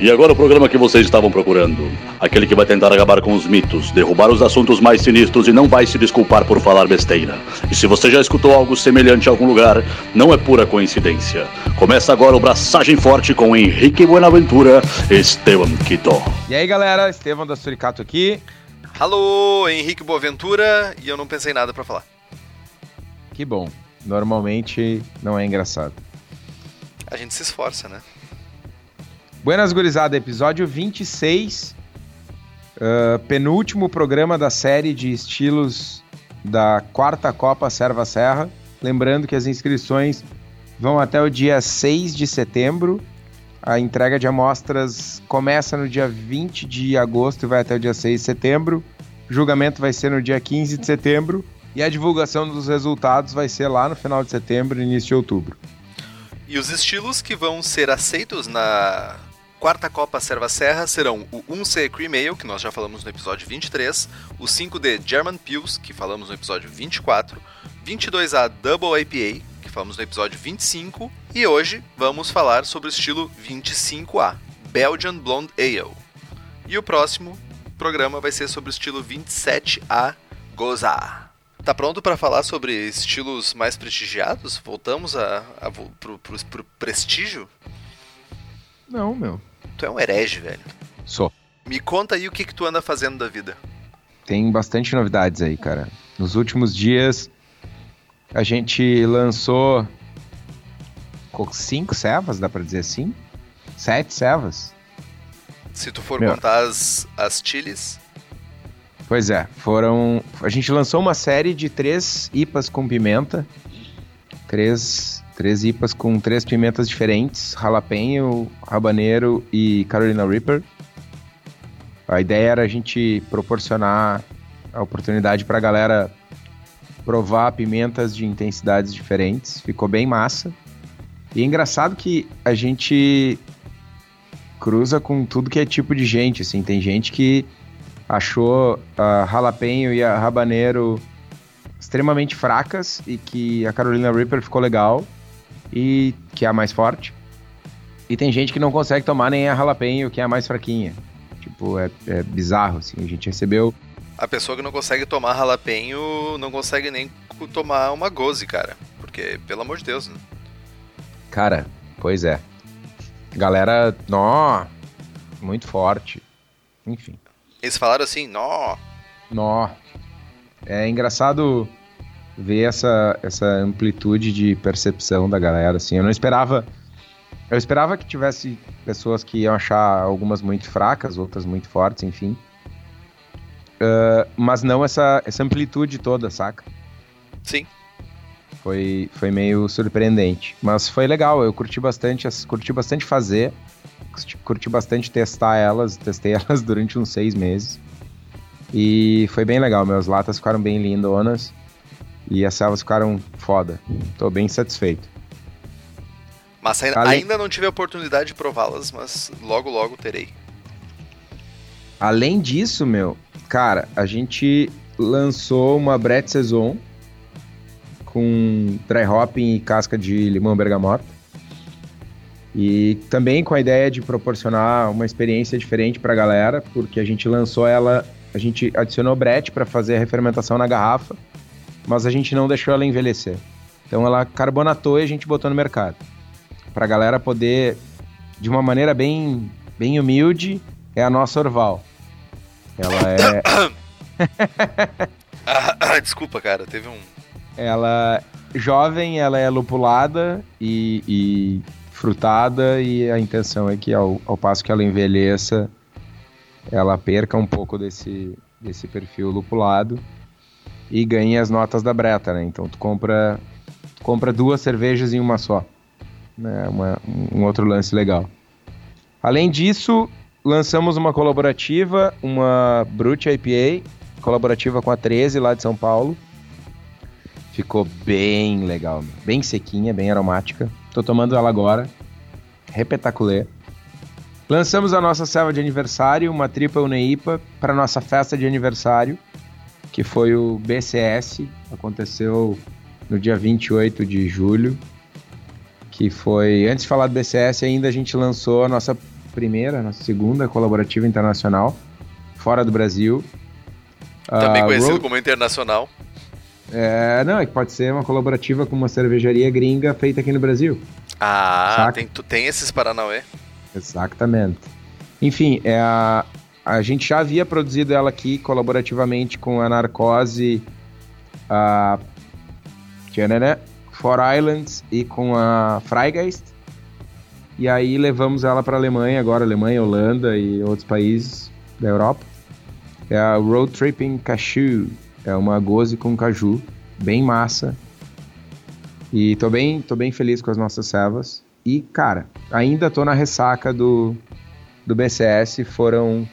E agora o programa que vocês estavam procurando. Aquele que vai tentar acabar com os mitos, derrubar os assuntos mais sinistros e não vai se desculpar por falar besteira. E se você já escutou algo semelhante em algum lugar, não é pura coincidência. Começa agora o Braçagem Forte com Henrique Buenaventura e Esteban Quito. E aí galera, Esteban da Suricato aqui. Alô, Henrique Boaventura, e eu não pensei nada para falar. Que bom. Normalmente não é engraçado. A gente se esforça, né? Buenas gurizada, episódio 26, uh, penúltimo programa da série de estilos da quarta Copa Serva Serra. Lembrando que as inscrições vão até o dia 6 de setembro. A entrega de amostras começa no dia 20 de agosto e vai até o dia 6 de setembro. O julgamento vai ser no dia 15 de setembro. E a divulgação dos resultados vai ser lá no final de setembro início de outubro. E os estilos que vão ser aceitos na quarta Copa Serva Serra serão o 1C Cream Ale, que nós já falamos no episódio 23, o 5D German Pils, que falamos no episódio 24, 22A Double IPA, que falamos no episódio 25, e hoje vamos falar sobre o estilo 25A, Belgian Blonde Ale. E o próximo programa vai ser sobre o estilo 27A Goza. Tá pronto para falar sobre estilos mais prestigiados? Voltamos a, a, pro, pro, pro prestígio? Não, meu. Tu é um herege, velho. Sou. Me conta aí o que, que tu anda fazendo da vida. Tem bastante novidades aí, cara. Nos últimos dias, a gente lançou cinco servas, dá pra dizer assim? Sete servas. Se tu for Meu. contar as, as chiles. Pois é, foram. A gente lançou uma série de três IPAs com pimenta. Três Três IPAs com três pimentas diferentes: Jalapeno, Habanero e Carolina Reaper. A ideia era a gente proporcionar a oportunidade para a galera provar pimentas de intensidades diferentes. Ficou bem massa. E é engraçado que a gente cruza com tudo que é tipo de gente, assim. Tem gente que achou a Jalapeno e a Habanero extremamente fracas e que a Carolina Reaper ficou legal e que é a mais forte. E tem gente que não consegue tomar nem a jalapeno, que é a mais fraquinha. Tipo, é, é bizarro, assim. A gente recebeu. A pessoa que não consegue tomar jalapeno não consegue nem tomar uma goze, cara. Porque, pelo amor de Deus, né? Cara, pois é. Galera, nó, muito forte. Enfim. Eles falaram assim, nó. Nó. É engraçado ver essa, essa amplitude de percepção da galera, assim. Eu não esperava... Eu esperava que tivesse pessoas que iam achar algumas muito fracas, outras muito fortes, enfim. Uh, mas não essa, essa amplitude toda, saca? Sim. Foi, foi meio surpreendente. Mas foi legal, eu curti bastante, curti bastante fazer, curti bastante testar elas, testei elas durante uns seis meses. E foi bem legal, meus latas ficaram bem lindonas. E as selvas ficaram foda. Tô bem satisfeito. Mas ainda, Além... ainda não tive a oportunidade de prová-las, mas logo logo terei. Além disso, meu, cara, a gente lançou uma Brett Saison com dry hopping e casca de limão bergamota. E também com a ideia de proporcionar uma experiência diferente para a galera, porque a gente lançou ela, a gente adicionou Brett para fazer a refermentação na garrafa mas a gente não deixou ela envelhecer. Então ela carbonatou e a gente botou no mercado. Pra galera poder, de uma maneira bem, bem humilde, é a nossa Orval. Ela é. ah, desculpa, cara, teve um. Ela jovem, ela é lupulada e, e frutada, e a intenção é que ao, ao passo que ela envelheça, ela perca um pouco desse, desse perfil lupulado e ganhe as notas da Breta, né? Então tu compra, tu compra duas cervejas em uma só. Né? Uma, um outro lance legal. Além disso, lançamos uma colaborativa, uma Brute IPA, colaborativa com a 13 lá de São Paulo. Ficou bem legal, bem sequinha, bem aromática. Tô tomando ela agora. Repetaculê. Lançamos a nossa selva de aniversário, uma triple Neipa, para nossa festa de aniversário que foi o BCS, aconteceu no dia 28 de julho, que foi, antes de falar do BCS ainda, a gente lançou a nossa primeira, nossa segunda colaborativa internacional, fora do Brasil. Também uh, conhecido Road... como internacional. É, não, é que pode ser uma colaborativa com uma cervejaria gringa feita aqui no Brasil. Ah, tem, tem esses Paranauê. Exatamente. Enfim, é a, a gente já havia produzido ela aqui colaborativamente com a Narcose, a Tchanana, Four Islands e com a Freigeist. E aí levamos ela para a Alemanha, agora Alemanha, Holanda e outros países da Europa. É a Road Tripping Cashew. É uma goze com caju, bem massa. E tô bem, tô bem feliz com as nossas servas. E, cara, ainda tô na ressaca do, do BCS. Foram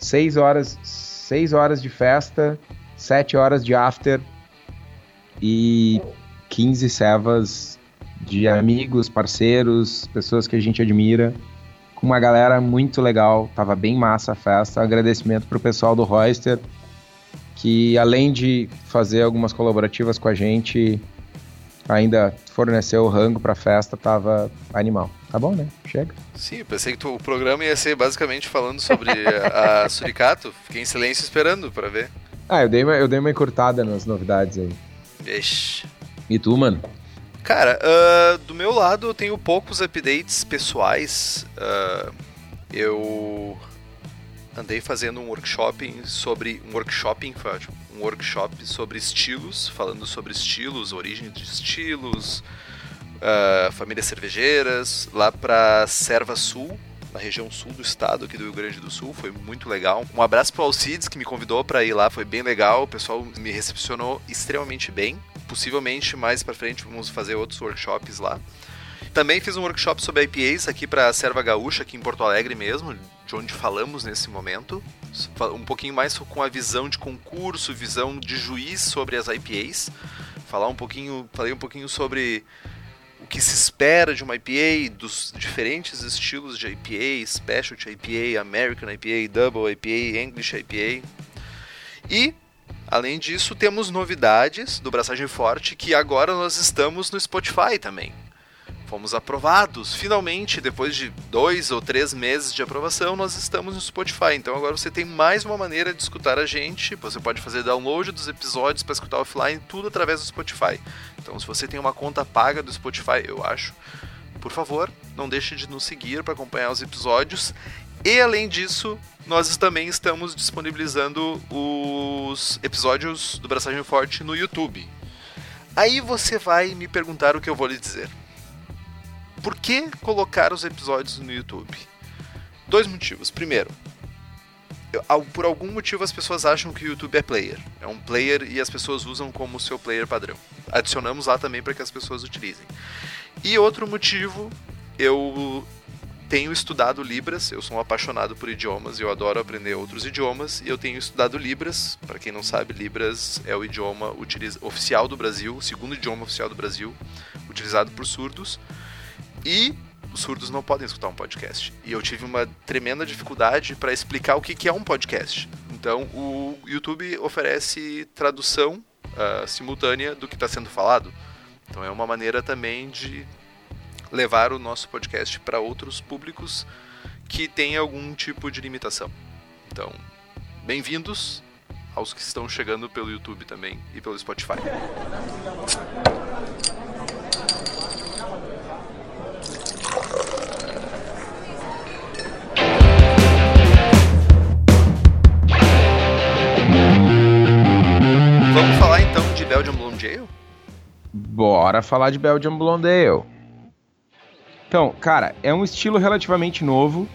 seis horas, seis horas de festa, sete horas de after e 15 servas de amigos, parceiros, pessoas que a gente admira. Com uma galera muito legal, tava bem massa a festa. Agradecimento pro pessoal do Royster, que além de fazer algumas colaborativas com a gente, ainda forneceu o rango pra festa, tava animal. Tá bom, né? Chega. Sim, pensei que tu, o programa ia ser basicamente falando sobre a, a Suricato. Fiquei em silêncio esperando para ver. Ah, eu dei, uma, eu dei uma encurtada nas novidades aí. Vixe. E tu, mano? Cara, uh, do meu lado eu tenho poucos updates pessoais. Uh, eu andei fazendo um workshop sobre um workshop, um workshop sobre estilos, falando sobre estilos, origem de estilos, uh, famílias cervejeiras, lá para Serva Sul, na região sul do estado aqui do Rio Grande do Sul, foi muito legal. Um abraço para o Alcides que me convidou para ir lá, foi bem legal, o pessoal me recepcionou extremamente bem. Possivelmente mais para frente vamos fazer outros workshops lá. Também fiz um workshop sobre IPAs aqui para Serva Gaúcha, aqui em Porto Alegre mesmo, de onde falamos nesse momento. Um pouquinho mais com a visão de concurso, visão de juiz sobre as IPAs. Falar um pouquinho, falei um pouquinho sobre que se espera de uma IPA, dos diferentes estilos de IPA, Specialty IPA, American IPA, Double IPA, English IPA. E, além disso, temos novidades do Braçagem Forte que agora nós estamos no Spotify também fomos aprovados. Finalmente, depois de dois ou três meses de aprovação, nós estamos no Spotify. Então agora você tem mais uma maneira de escutar a gente. Você pode fazer download dos episódios para escutar offline, tudo através do Spotify. Então, se você tem uma conta paga do Spotify, eu acho, por favor, não deixe de nos seguir para acompanhar os episódios. E além disso, nós também estamos disponibilizando os episódios do Braçagem Forte no YouTube. Aí você vai me perguntar o que eu vou lhe dizer por que colocar os episódios no YouTube? Dois motivos. Primeiro, por algum motivo as pessoas acham que o YouTube é player. É um player e as pessoas usam como seu player padrão. Adicionamos lá também para que as pessoas utilizem. E outro motivo, eu tenho estudado Libras, eu sou um apaixonado por idiomas, eu adoro aprender outros idiomas, e eu tenho estudado Libras. Para quem não sabe, Libras é o idioma oficial do Brasil, o segundo idioma oficial do Brasil, utilizado por surdos. E os surdos não podem escutar um podcast. E eu tive uma tremenda dificuldade para explicar o que, é um podcast. Então, o YouTube oferece tradução uh, simultânea do que está sendo falado. Então, é uma maneira também de levar o nosso podcast para outros públicos que têm algum tipo de limitação. Então, bem-vindos aos que estão chegando pelo YouTube também e pelo Spotify. Blonde Ale? Bora falar de Belgian Blonde Ale. Então, cara, é um estilo relativamente novo,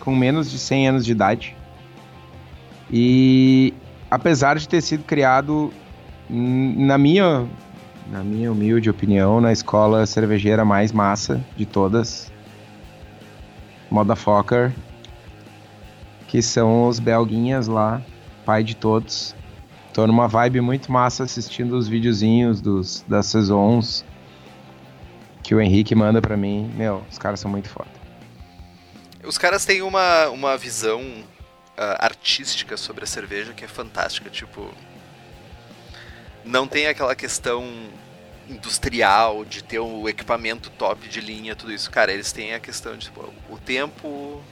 com menos de 100 anos de idade. E apesar de ter sido criado na minha na minha humilde opinião, na escola cervejeira mais massa de todas, Motherfucker, que são os belguinhas lá, pai de todos. Tô numa vibe muito massa assistindo os videozinhos dos, das saisons que o Henrique manda pra mim. Meu, os caras são muito foda. Os caras têm uma, uma visão uh, artística sobre a cerveja que é fantástica. Tipo, não tem aquela questão industrial, de ter o equipamento top de linha, tudo isso. Cara, eles têm a questão de tipo, o tempo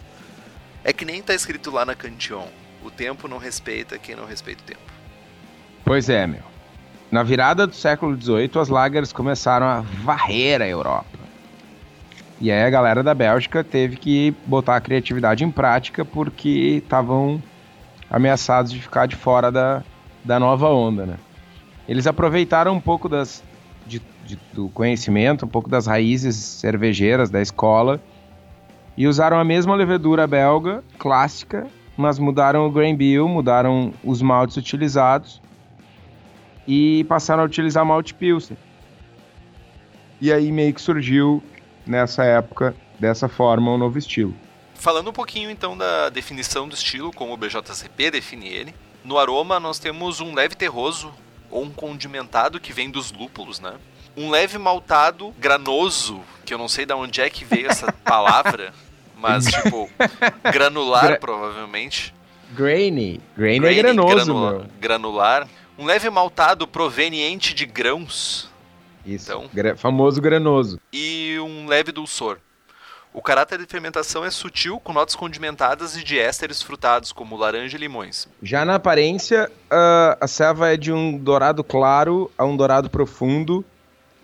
é que nem tá escrito lá na Cantillon. O tempo não respeita quem não respeita o tempo. Pois é, meu. Na virada do século XVIII, as lagers começaram a varrer a Europa. E aí a galera da Bélgica teve que botar a criatividade em prática porque estavam ameaçados de ficar de fora da, da nova onda, né? Eles aproveitaram um pouco das, de, de, do conhecimento, um pouco das raízes cervejeiras da escola e usaram a mesma levedura belga clássica, mas mudaram o grain bill, mudaram os maltes utilizados e passaram a utilizar malte pilsen. E aí meio que surgiu nessa época dessa forma um novo estilo. Falando um pouquinho então da definição do estilo, como o BJCP define ele, no aroma nós temos um leve terroso ou um condimentado que vem dos lúpulos, né? Um leve maltado granoso, que eu não sei de onde é que veio essa palavra, mas tipo granular Gra provavelmente. Grainy. Grainy, Grainy é granoso, granula Granular. Um leve maltado proveniente de grãos. Isso. Então, gra famoso granoso. E um leve dulçor. O caráter de fermentação é sutil, com notas condimentadas e de ésteres frutados, como laranja e limões. Já na aparência, a ceva é de um dourado claro a um dourado profundo,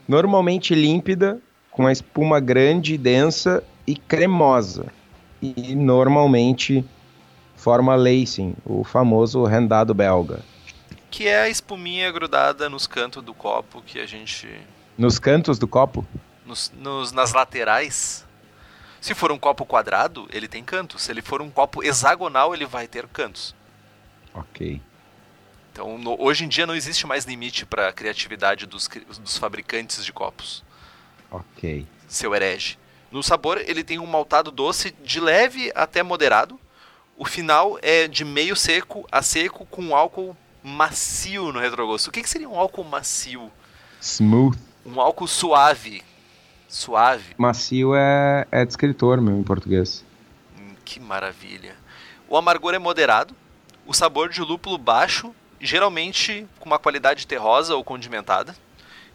normalmente límpida, com a espuma grande, densa e cremosa. E normalmente forma lacing, o famoso rendado belga. Que é a espuminha grudada nos cantos do copo que a gente. Nos cantos do copo? Nos, nos nas laterais se for um copo quadrado, ele tem cantos. Se ele for um copo hexagonal, ele vai ter cantos. Ok. Então, no, hoje em dia não existe mais limite para a criatividade dos, dos fabricantes de copos. Ok. Seu herege. No sabor, ele tem um maltado doce de leve até moderado. O final é de meio seco a seco com álcool macio no retrogosto. O que, que seria um álcool macio? Smooth. Um álcool suave, suave. Macio é, é descritor, meu, em português. Hum, que maravilha. O amargor é moderado, o sabor de lúpulo baixo, geralmente com uma qualidade terrosa ou condimentada,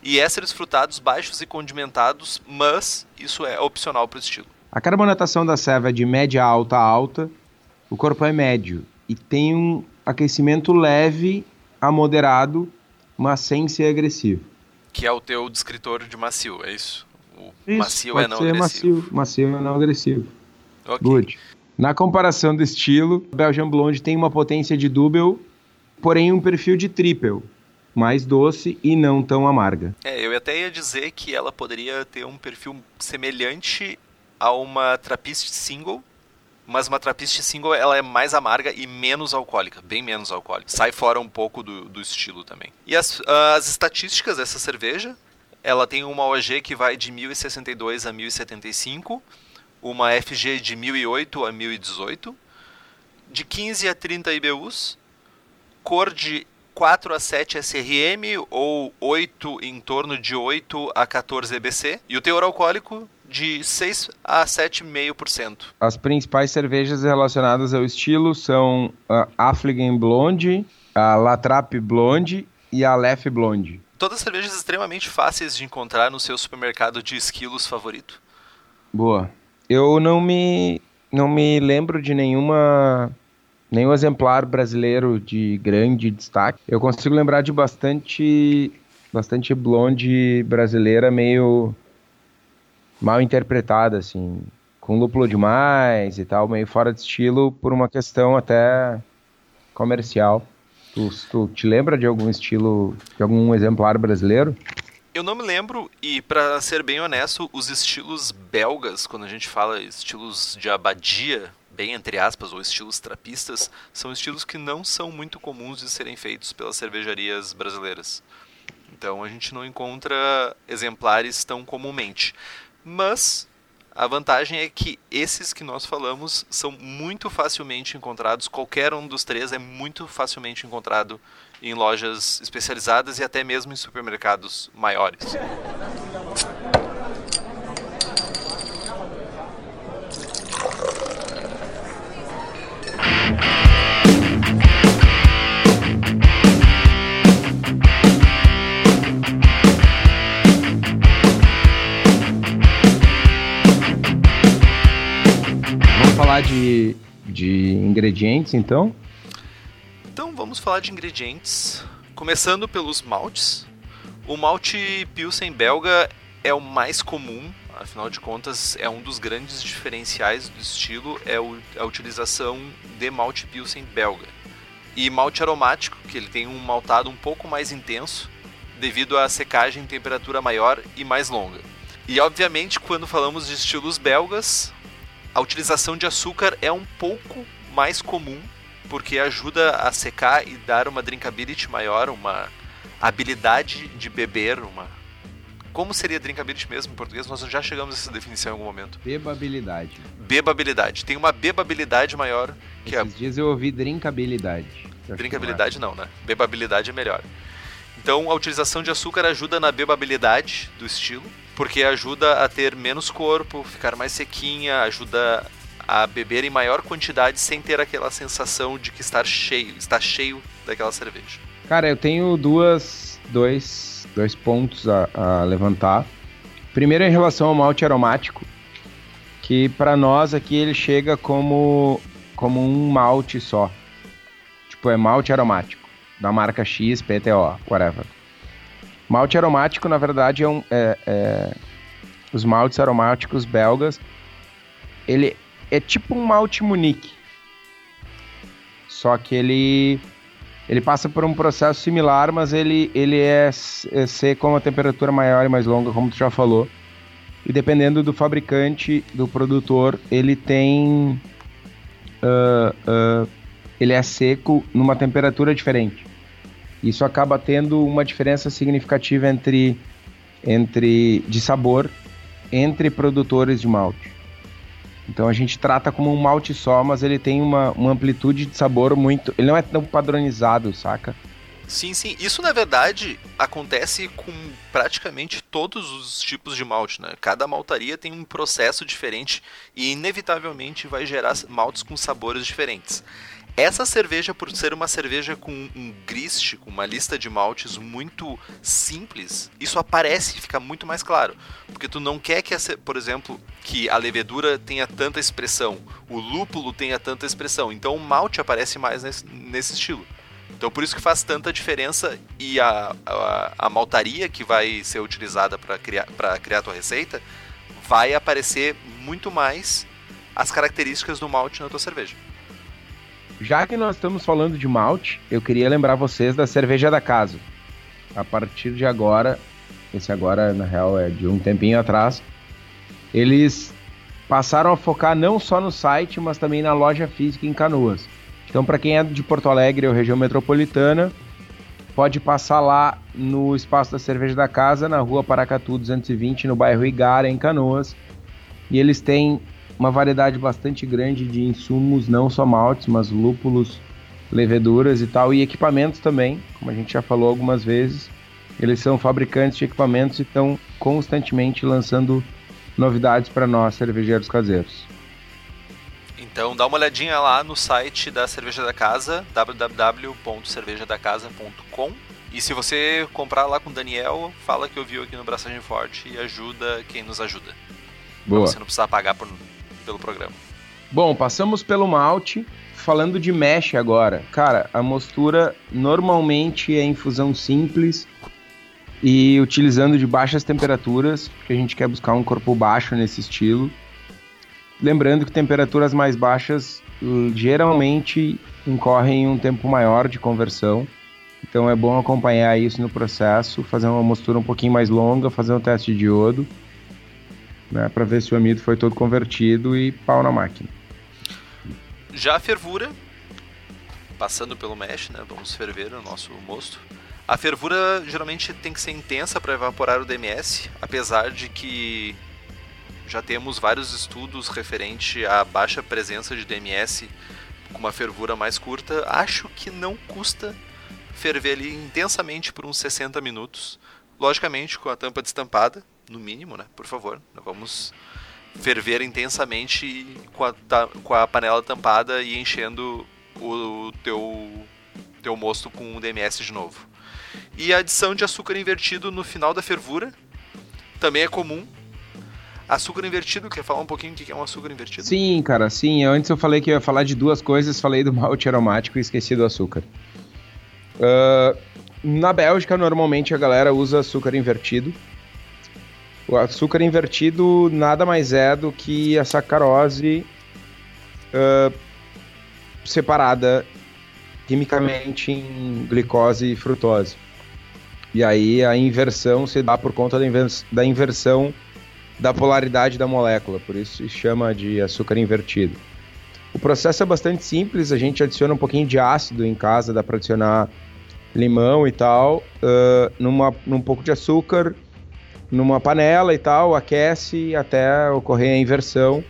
e ésteres frutados baixos e condimentados, mas isso é opcional para o estilo. A carbonatação da ceva é de média alta a alta, o corpo é médio e tem um aquecimento leve a moderado, mas sem ser agressivo. Que é o teu descritor de macio, é isso? Isso, macio é não agressivo. Macio, macio é não agressivo. Okay. Good. Na comparação do estilo, Belgian Blonde tem uma potência de double, porém um perfil de triple, mais doce e não tão amarga. É, eu até ia dizer que ela poderia ter um perfil semelhante a uma Trappist Single, mas uma Trappist Single ela é mais amarga e menos alcoólica, bem menos alcoólica. Sai fora um pouco do, do estilo também. E as, as estatísticas dessa cerveja, ela tem uma OG que vai de 1062 a 1075, uma FG de 1008 a 1018, de 15 a 30 IBUs, cor de 4 a 7 SRM ou 8 em torno de 8 a 14 EBC e o teor alcoólico de 6 a 7,5%. As principais cervejas relacionadas ao estilo são a Affligen Blonde, a Latrap Blonde e a Lef Blonde. Todas cervejas extremamente fáceis de encontrar no seu supermercado de esquilos favorito. Boa. Eu não me não me lembro de nenhuma nenhum exemplar brasileiro de grande destaque. Eu consigo lembrar de bastante bastante blonde brasileira meio mal interpretada assim, com lúpulo demais e tal, meio fora de estilo por uma questão até comercial. Tu, tu te lembra de algum estilo, de algum exemplar brasileiro? Eu não me lembro, e para ser bem honesto, os estilos belgas, quando a gente fala estilos de abadia, bem entre aspas, ou estilos trapistas, são estilos que não são muito comuns de serem feitos pelas cervejarias brasileiras. Então a gente não encontra exemplares tão comumente. Mas a vantagem é que esses que nós falamos são muito facilmente encontrados, qualquer um dos três é muito facilmente encontrado em lojas especializadas e até mesmo em supermercados maiores. Falar de, de ingredientes, então? Então vamos falar de ingredientes. Começando pelos maltes. O malte Pilsen belga é o mais comum, afinal de contas é um dos grandes diferenciais do estilo, é a utilização de malte Pilsen belga. E malte aromático, que ele tem um maltado um pouco mais intenso, devido à secagem em temperatura maior e mais longa. E obviamente, quando falamos de estilos belgas, a utilização de açúcar é um pouco mais comum porque ajuda a secar e dar uma drinkability maior, uma habilidade de beber, uma como seria drinkability mesmo em português? Nós já chegamos a essa definição em algum momento. Bebabilidade. Bebabilidade. Tem uma bebabilidade maior que Esses é... dias eu ouvi drinkabilidade. Drinkabilidade não, né? Bebabilidade é melhor. Então a utilização de açúcar ajuda na bebabilidade do estilo, porque ajuda a ter menos corpo, ficar mais sequinha, ajuda a beber em maior quantidade sem ter aquela sensação de que estar cheio, está cheio daquela cerveja. Cara, eu tenho duas, dois, dois pontos a, a levantar. Primeiro em relação ao malte aromático, que para nós aqui ele chega como como um malte só. Tipo, é malte aromático da marca X, PTO, whatever. Malte aromático, na verdade, é um é, é, os maltes aromáticos belgas. Ele é tipo um malte Munique. Só que ele ele passa por um processo similar, mas ele, ele é, é seco com uma temperatura maior e mais longa, como tu já falou. E dependendo do fabricante, do produtor, ele tem. Uh, uh, ele é seco numa temperatura diferente. Isso acaba tendo uma diferença significativa entre, entre de sabor entre produtores de malte. Então a gente trata como um malte só, mas ele tem uma, uma amplitude de sabor muito. Ele não é tão padronizado, saca? Sim, sim. Isso na verdade acontece com praticamente todos os tipos de malte, né? Cada maltaria tem um processo diferente e inevitavelmente vai gerar maltes com sabores diferentes. Essa cerveja, por ser uma cerveja com um grist, com uma lista de maltes muito simples, isso aparece e fica muito mais claro. Porque tu não quer que, por exemplo, que a levedura tenha tanta expressão, o lúpulo tenha tanta expressão. Então o malte aparece mais nesse, nesse estilo. Então por isso que faz tanta diferença e a, a, a maltaria que vai ser utilizada para criar, criar a tua receita vai aparecer muito mais as características do malte na tua cerveja. Já que nós estamos falando de malte, eu queria lembrar vocês da cerveja da casa. A partir de agora, esse agora na real é de um tempinho atrás, eles passaram a focar não só no site, mas também na loja física em Canoas. Então, para quem é de Porto Alegre ou região metropolitana, pode passar lá no espaço da Cerveja da Casa, na rua Paracatu 220, no bairro Igara, em Canoas. E eles têm uma variedade bastante grande de insumos, não só maltes, mas lúpulos, leveduras e tal, e equipamentos também, como a gente já falou algumas vezes. Eles são fabricantes de equipamentos e estão constantemente lançando novidades para nós, cervejeiros caseiros. Então dá uma olhadinha lá no site da Cerveja da Casa, www.cervejadacasa.com. E se você comprar lá com o Daniel, fala que eu vi aqui no Braçagem Forte e ajuda quem nos ajuda. Boa. Pra você não precisar pagar por pelo programa. Bom, passamos pelo malte. Falando de mesh agora, cara, a mostura normalmente é infusão simples e utilizando de baixas temperaturas, porque a gente quer buscar um corpo baixo nesse estilo. Lembrando que temperaturas mais baixas hum, geralmente incorrem um tempo maior de conversão. Então é bom acompanhar isso no processo, fazer uma mostura um pouquinho mais longa, fazer um teste de iodo né, para ver se o amido foi todo convertido e pau na máquina. Já a fervura, passando pelo mesh, né, vamos ferver o nosso mosto. A fervura geralmente tem que ser intensa para evaporar o DMS, apesar de que já temos vários estudos referente à baixa presença de DMS com uma fervura mais curta. Acho que não custa ferver ele intensamente por uns 60 minutos, logicamente com a tampa destampada, no mínimo, né? Por favor, vamos ferver intensamente com a, com a panela tampada e enchendo o, teu, teu mosto com o DMS de novo. E a adição de açúcar invertido no final da fervura também é comum. Açúcar invertido, quer falar um pouquinho o que é um açúcar invertido? Sim, cara, sim. Antes eu falei que ia falar de duas coisas, falei do malte aromático e esqueci do açúcar. Uh, na Bélgica, normalmente a galera usa açúcar invertido. O açúcar invertido nada mais é do que a sacarose uh, separada quimicamente em glicose e frutose. E aí a inversão se dá por conta da, inversão da polaridade da molécula, por isso se chama de açúcar invertido. O processo é bastante simples, a gente adiciona um pouquinho de ácido em casa, dá para adicionar limão e tal, uh, numa, num pouco de açúcar, numa panela e tal, aquece até ocorrer a inversão.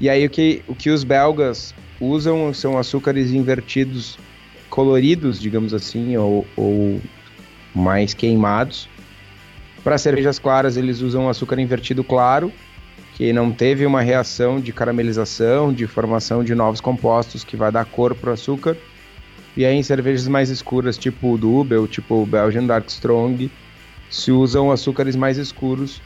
E aí o que, o que os belgas usam são açúcares invertidos coloridos, digamos assim, ou, ou mais queimados. Para cervejas claras eles usam açúcar invertido claro, que não teve uma reação de caramelização, de formação de novos compostos que vai dar cor para o açúcar. E aí em cervejas mais escuras, tipo o Dubel, tipo o Belgian Dark Strong, se usam açúcares mais escuros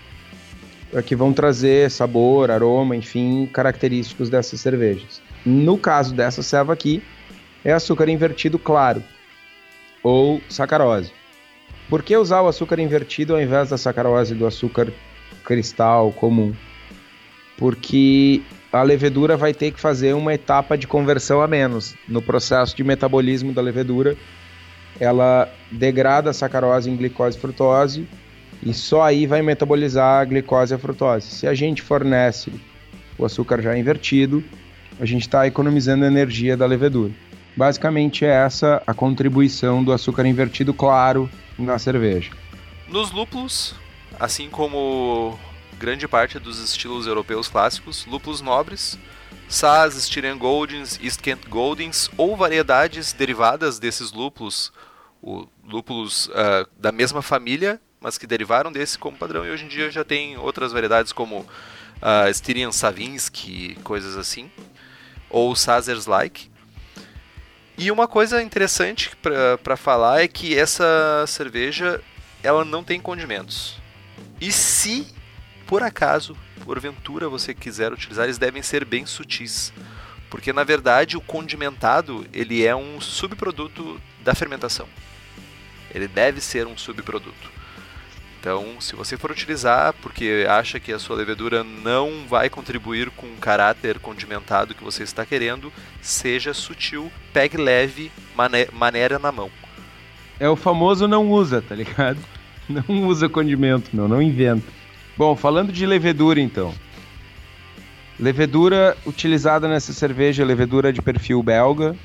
eh, que vão trazer sabor, aroma, enfim, característicos dessas cervejas. No caso dessa serva aqui, é açúcar invertido claro ou sacarose. Por que usar o açúcar invertido ao invés da sacarose do açúcar cristal comum? Porque a levedura vai ter que fazer uma etapa de conversão a menos. No processo de metabolismo da levedura, ela degrada a sacarose em glicose e frutose e só aí vai metabolizar a glicose e a frutose. Se a gente fornece o açúcar já invertido, a gente está economizando energia da levedura. Basicamente é essa a contribuição do açúcar invertido claro na cerveja. Nos lúpulos, assim como grande parte dos estilos europeus clássicos, lúpulos nobres, Goldings, East Kent Goldings ou variedades derivadas desses lúpulos, o, lúpulos uh, da mesma família, mas que derivaram desse como padrão e hoje em dia já tem outras variedades como uh, Styrian Savinsky, coisas assim, ou Sazer's Like. E uma coisa interessante para falar é que essa cerveja ela não tem condimentos. E se por acaso, porventura você quiser utilizar, eles devem ser bem sutis. Porque na verdade o condimentado, ele é um subproduto da fermentação. Ele deve ser um subproduto. Então, se você for utilizar porque acha que a sua levedura não vai contribuir com o caráter condimentado que você está querendo, seja sutil, pegue leve, maneira na mão. É o famoso não usa, tá ligado? Não usa condimento, meu, não inventa. Bom, falando de levedura então. Levedura utilizada nessa cerveja, levedura de perfil belga.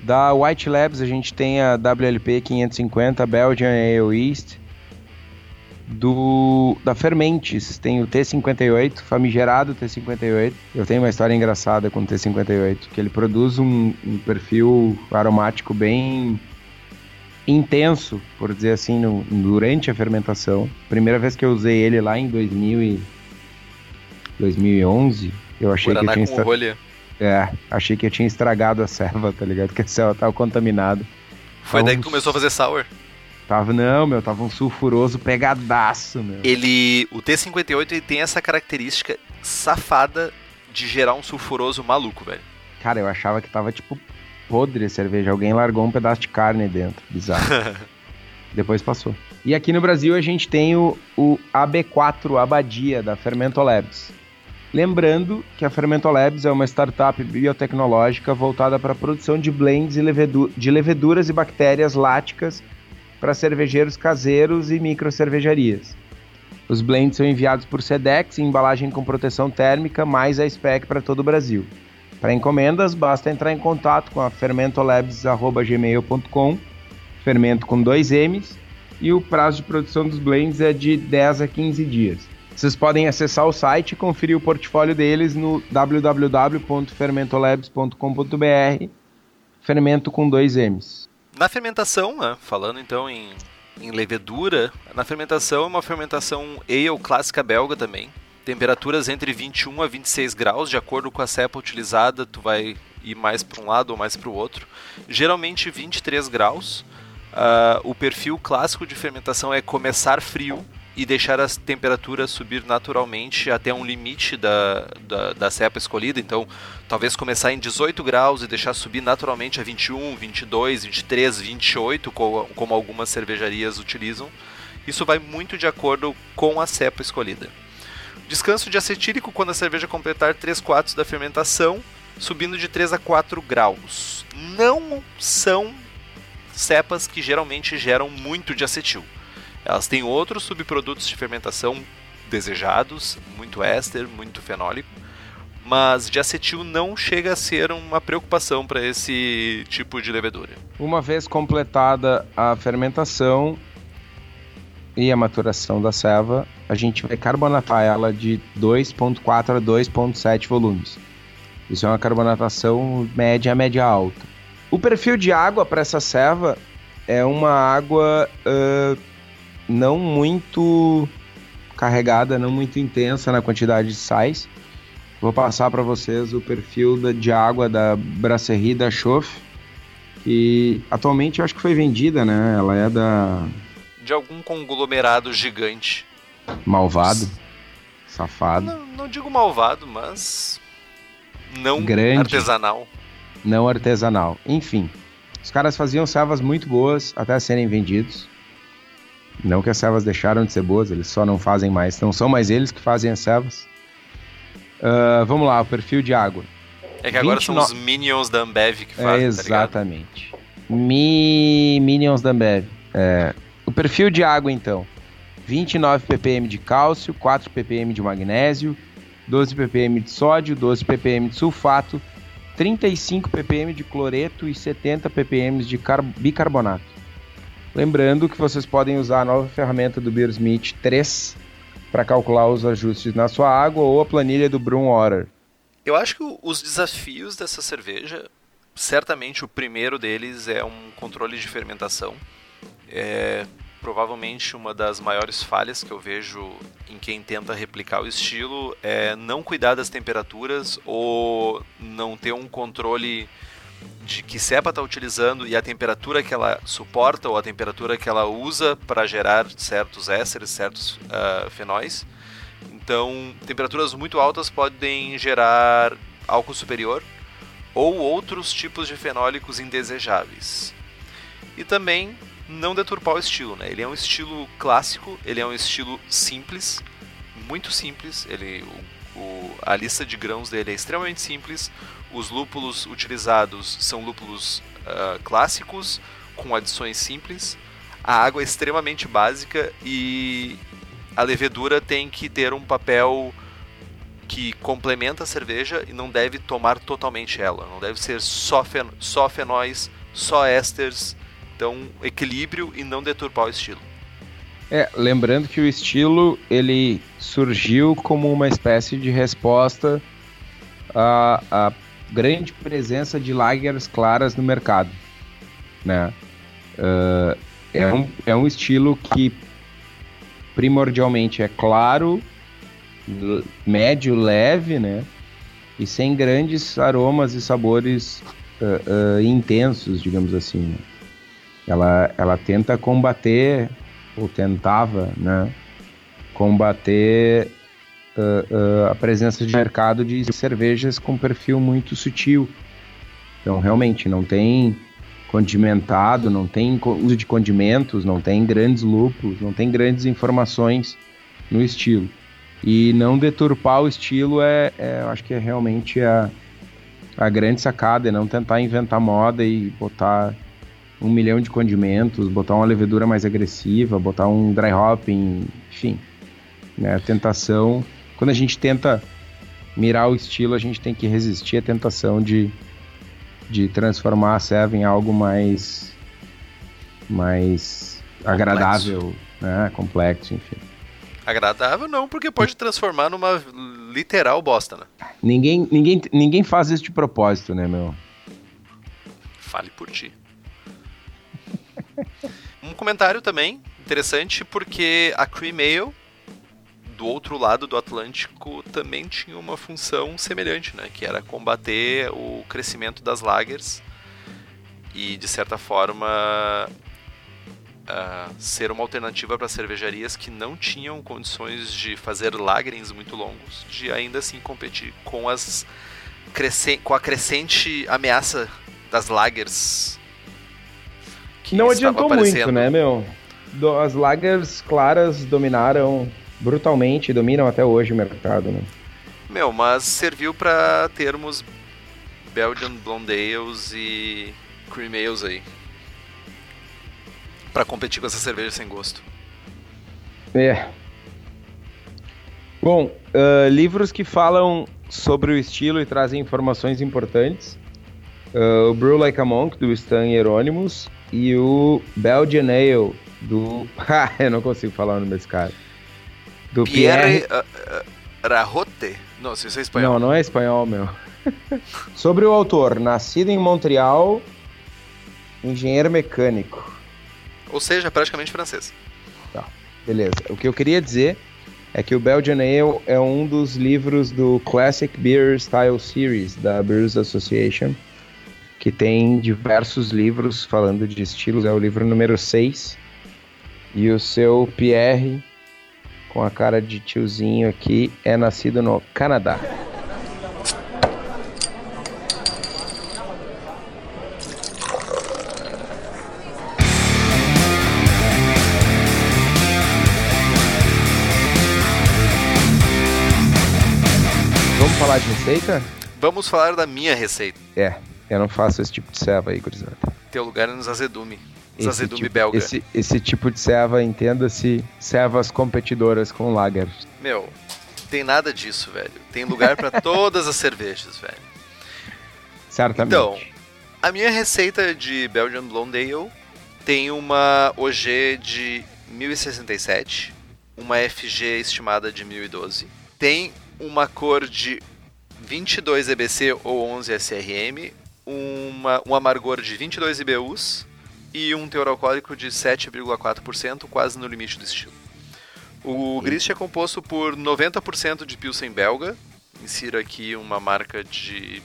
Da White Labs a gente tem a WLP 550 Belgian Ale East. Do da Fermentes tem o T58, famigerado T58. Eu tenho uma história engraçada com o T58, que ele produz um, um perfil aromático bem intenso, por dizer assim, no, durante a fermentação. Primeira vez que eu usei ele lá em 2000 e 2011, eu achei Guaraná que eu tinha estra... É, achei que eu tinha estragado a serva, tá ligado? Que a serva tava contaminada. Foi daí que começou a fazer sour? Tava, não, meu, tava um sulfuroso pegadaço, meu. Ele, o T58 ele tem essa característica safada de gerar um sulfuroso maluco, velho. Cara, eu achava que tava tipo podre a cerveja. Alguém largou um pedaço de carne dentro. Bizarro. Depois passou. E aqui no Brasil a gente tem o, o AB4 Abadia da Fermento Labs. Lembrando que a Fermento Labs é uma startup biotecnológica voltada para a produção de blends de leveduras e bactérias láticas para cervejeiros caseiros e microcervejarias. Os blends são enviados por Sedex em embalagem com proteção térmica, mais a spec para todo o Brasil. Para encomendas, basta entrar em contato com a fermentolabs.gmail.com, fermento com dois M's, e o prazo de produção dos blends é de 10 a 15 dias. Vocês podem acessar o site e conferir o portfólio deles no www.fermentolabs.com.br, fermento com dois M's. Na fermentação, né, falando então em, em levedura, na fermentação é uma fermentação ale clássica belga também, temperaturas entre 21 a 26 graus, de acordo com a cepa utilizada, tu vai ir mais para um lado ou mais para o outro. Geralmente 23 graus. Uh, o perfil clássico de fermentação é começar frio e deixar a temperatura subir naturalmente até um limite da, da, da cepa escolhida. Então, talvez começar em 18 graus e deixar subir naturalmente a 21, 22, 23, 28, como algumas cervejarias utilizam. Isso vai muito de acordo com a cepa escolhida. Descanso de acetílico quando a cerveja completar 3 quartos da fermentação, subindo de 3 a 4 graus. Não são cepas que geralmente geram muito de acetil. Elas têm outros subprodutos de fermentação desejados, muito éster, muito fenólico, mas de acetil não chega a ser uma preocupação para esse tipo de levedura. Uma vez completada a fermentação e a maturação da ceva, a gente vai carbonatar ela de 2.4 a 2.7 volumes. Isso é uma carbonatação média média alta. O perfil de água para essa ceva é uma água uh, não muito carregada, não muito intensa na quantidade de sais. Vou passar para vocês o perfil da, de água da Brasserie da Choff, que atualmente eu acho que foi vendida, né? Ela é da... De algum conglomerado gigante. Malvado. Safado. Não, não digo malvado, mas... Não Grande, artesanal. Não artesanal. Enfim, os caras faziam servas muito boas até serem vendidos. Não que as servas deixaram de ser boas, eles só não fazem mais. Não são mais eles que fazem as servas. Uh, vamos lá, o perfil de água. É que agora 29... são os Minions da Ambev que fazem, é, Exatamente. Tá Mi... Minions da Ambev. É. O perfil de água, então. 29 ppm de cálcio, 4 ppm de magnésio, 12 ppm de sódio, 12 ppm de sulfato, 35 ppm de cloreto e 70 ppm de bicarbonato. Lembrando que vocês podem usar a nova ferramenta do Beersmith 3 para calcular os ajustes na sua água ou a planilha do Water. Eu acho que os desafios dessa cerveja, certamente o primeiro deles é um controle de fermentação. É provavelmente uma das maiores falhas que eu vejo em quem tenta replicar o estilo é não cuidar das temperaturas ou não ter um controle de que cepa está utilizando e a temperatura que ela suporta ou a temperatura que ela usa para gerar certos ésteres, certos uh, fenóis. Então, temperaturas muito altas podem gerar álcool superior ou outros tipos de fenólicos indesejáveis. E também não deturpar o estilo, né? Ele é um estilo clássico, ele é um estilo simples, muito simples. Ele, o, o, a lista de grãos dele é extremamente simples. Os lúpulos utilizados são lúpulos uh, clássicos, com adições simples. A água é extremamente básica e a levedura tem que ter um papel que complementa a cerveja e não deve tomar totalmente ela. Não deve ser só, fen só fenóis, só ésteres. Então, equilíbrio e não deturpar o estilo. É, lembrando que o estilo ele surgiu como uma espécie de resposta a, a grande presença de lagers claras no mercado, né? Uh, é, um, é um estilo que primordialmente é claro, médio, leve, né? E sem grandes aromas e sabores uh, uh, intensos, digamos assim. Né? Ela, ela tenta combater, ou tentava, né? Combater uh, uh, a presença de mercado de cervejas com perfil muito sutil. Então, realmente, não tem condimentado, não tem uso de condimentos, não tem grandes lúpulos, não tem grandes informações no estilo. E não deturpar o estilo é, é acho que é realmente a, a grande sacada, é não tentar inventar moda e botar um milhão de condimentos, botar uma levedura mais agressiva, botar um dry hopping, enfim. Né, a tentação quando a gente tenta mirar o estilo, a gente tem que resistir à tentação de, de transformar a Serva em algo mais mais complexo. agradável, né? Complexo, enfim. Agradável não, porque pode transformar numa literal bosta, né? Ninguém, ninguém, ninguém faz isso de propósito, né, meu? Fale por ti. Comentário também interessante, porque a Cream Ale do outro lado do Atlântico também tinha uma função semelhante, né? Que era combater o crescimento das lagers e, de certa forma, uh, ser uma alternativa para cervejarias que não tinham condições de fazer lagerings muito longos, de ainda assim competir com as com a crescente ameaça das lagers. Não adiantou muito, né, meu? As lagers claras dominaram brutalmente, dominam até hoje o mercado, né? Meu, mas serviu para termos Belgian Blonde Ales e Cream Ales aí para competir com essa cerveja sem gosto. É. Bom, uh, livros que falam sobre o estilo e trazem informações importantes. Uh, o Brew Like a Monk, do Stan Hieronymus, e o Belgian Ale, do... Ah, eu não consigo falar o nome desse cara. Do Pierre... Pierre... Uh, Rahote? Não, se isso é espanhol. Não, não é espanhol, meu. sobre o autor, nascido em Montreal, engenheiro mecânico. Ou seja, praticamente francês. Tá, beleza. O que eu queria dizer é que o Belgian Ale é um dos livros do Classic Beer Style Series da Brewers Association, que tem diversos livros falando de estilos. É o livro número 6. E o seu Pierre, com a cara de tiozinho aqui, é nascido no Canadá. falar de receita? Vamos falar da minha receita. É, eu não faço esse tipo de ceva aí, gurizada. Teu lugar é nos azedume. Esse azedume tipo, belga. Esse, esse tipo de ceva, entenda-se, cevas competidoras com lager. Meu, tem nada disso, velho. Tem lugar para todas as cervejas, velho. Certamente. Então, a minha receita de Belgian Blonde Ale tem uma OG de 1067, uma FG estimada de 1012, tem uma cor de 22 EBC ou 11 SRM, uma, um amargor de 22 IBUs e um teor alcoólico de 7,4%, quase no limite do estilo. O Grist é composto por 90% de Pilsen belga. Insira aqui uma marca de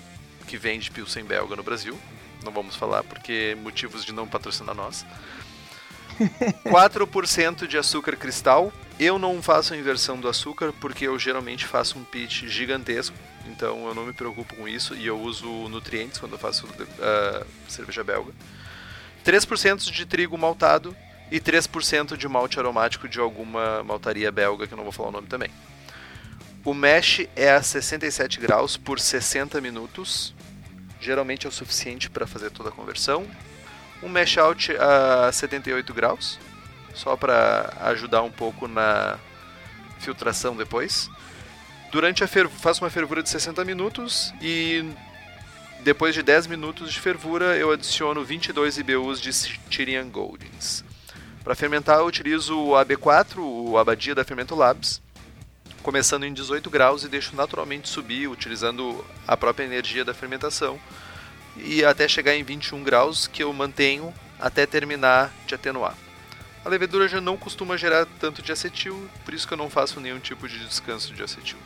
que vende Pilsen belga no Brasil. Não vamos falar porque motivos de não patrocinar nós. 4% de açúcar cristal. Eu não faço a inversão do açúcar porque eu geralmente faço um pitch gigantesco então eu não me preocupo com isso e eu uso nutrientes quando eu faço uh, cerveja belga. 3% de trigo maltado e 3% de malte aromático de alguma maltaria belga, que eu não vou falar o nome também. O mesh é a 67 graus por 60 minutos, geralmente é o suficiente para fazer toda a conversão. Um mesh out a 78 graus, só para ajudar um pouco na filtração depois. Durante a fer... faço uma fervura de 60 minutos e depois de 10 minutos de fervura eu adiciono 22 IBUs de Tyrian Goldings. Para fermentar eu utilizo o AB4, o Abadia da Fermento Labs, começando em 18 graus e deixo naturalmente subir utilizando a própria energia da fermentação e até chegar em 21 graus que eu mantenho até terminar de atenuar. A levedura já não costuma gerar tanto de acetil, por isso que eu não faço nenhum tipo de descanso de acetil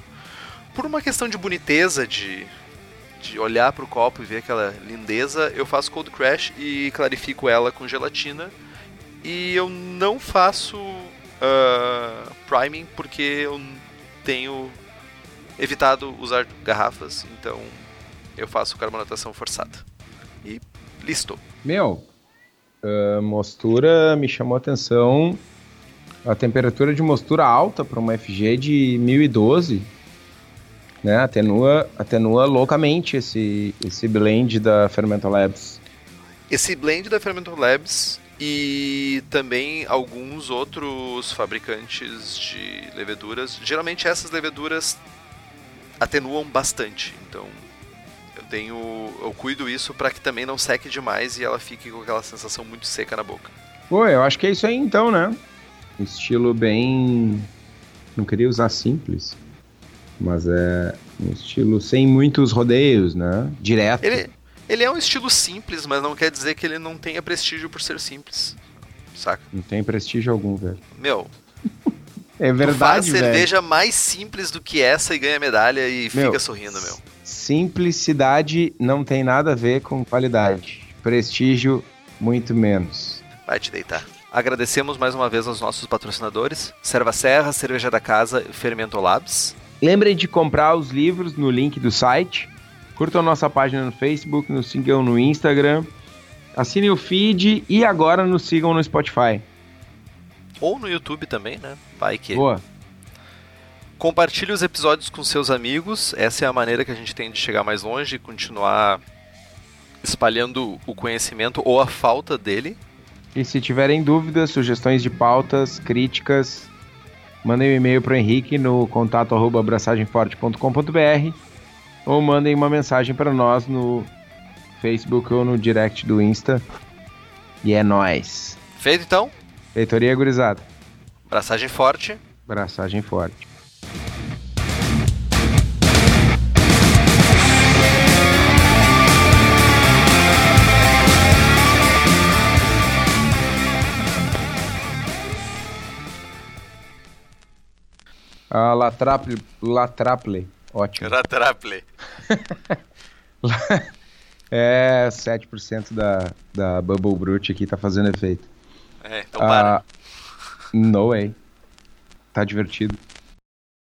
por uma questão de boniteza, de, de olhar para o copo e ver aquela lindeza, eu faço cold crash e clarifico ela com gelatina. E eu não faço uh, priming porque eu tenho evitado usar garrafas, então eu faço carbonatação forçada. E listo. Meu, uh, mostura me chamou a atenção. A temperatura de mostura alta para uma FG de 1012 né? Atenua, atenua loucamente esse, esse blend da Fermento Labs. Esse blend da Fermento Labs e também alguns outros fabricantes de leveduras. Geralmente essas leveduras atenuam bastante, então eu tenho, eu cuido isso para que também não seque demais e ela fique com aquela sensação muito seca na boca. Pô, eu acho que é isso aí então, né? Estilo bem, não queria usar simples, mas é um estilo sem muitos rodeios, né? Direto. Ele, ele é um estilo simples, mas não quer dizer que ele não tenha prestígio por ser simples. Saca? Não tem prestígio algum, velho. Meu. é verdade, faz cerveja mais simples do que essa e ganha medalha e meu, fica sorrindo, meu. Simplicidade não tem nada a ver com qualidade. Prestígio, muito menos. Vai te deitar. Agradecemos mais uma vez aos nossos patrocinadores: Serva Serra, Cerveja da Casa e Fermento Labs. Lembrem de comprar os livros no link do site. Curtam nossa página no Facebook, nos sigam no Instagram. Assinem o feed e agora nos sigam no Spotify. Ou no YouTube também, né? Vai que. Boa. Compartilhe os episódios com seus amigos. Essa é a maneira que a gente tem de chegar mais longe e continuar espalhando o conhecimento ou a falta dele. E se tiverem dúvidas, sugestões de pautas, críticas, mandem um e-mail para o Henrique no contato arroba abraçagemforte.com.br ou mandem uma mensagem para nós no Facebook ou no direct do Insta. E é nóis. Feito então? Feitoria gurizada. Braçagem forte. Braçagem forte. A Latraple, Latraple, ótimo. Latraple. é, 7% da, da Bubble Brute aqui tá fazendo efeito. É, então para. Uh, no way. Tá divertido.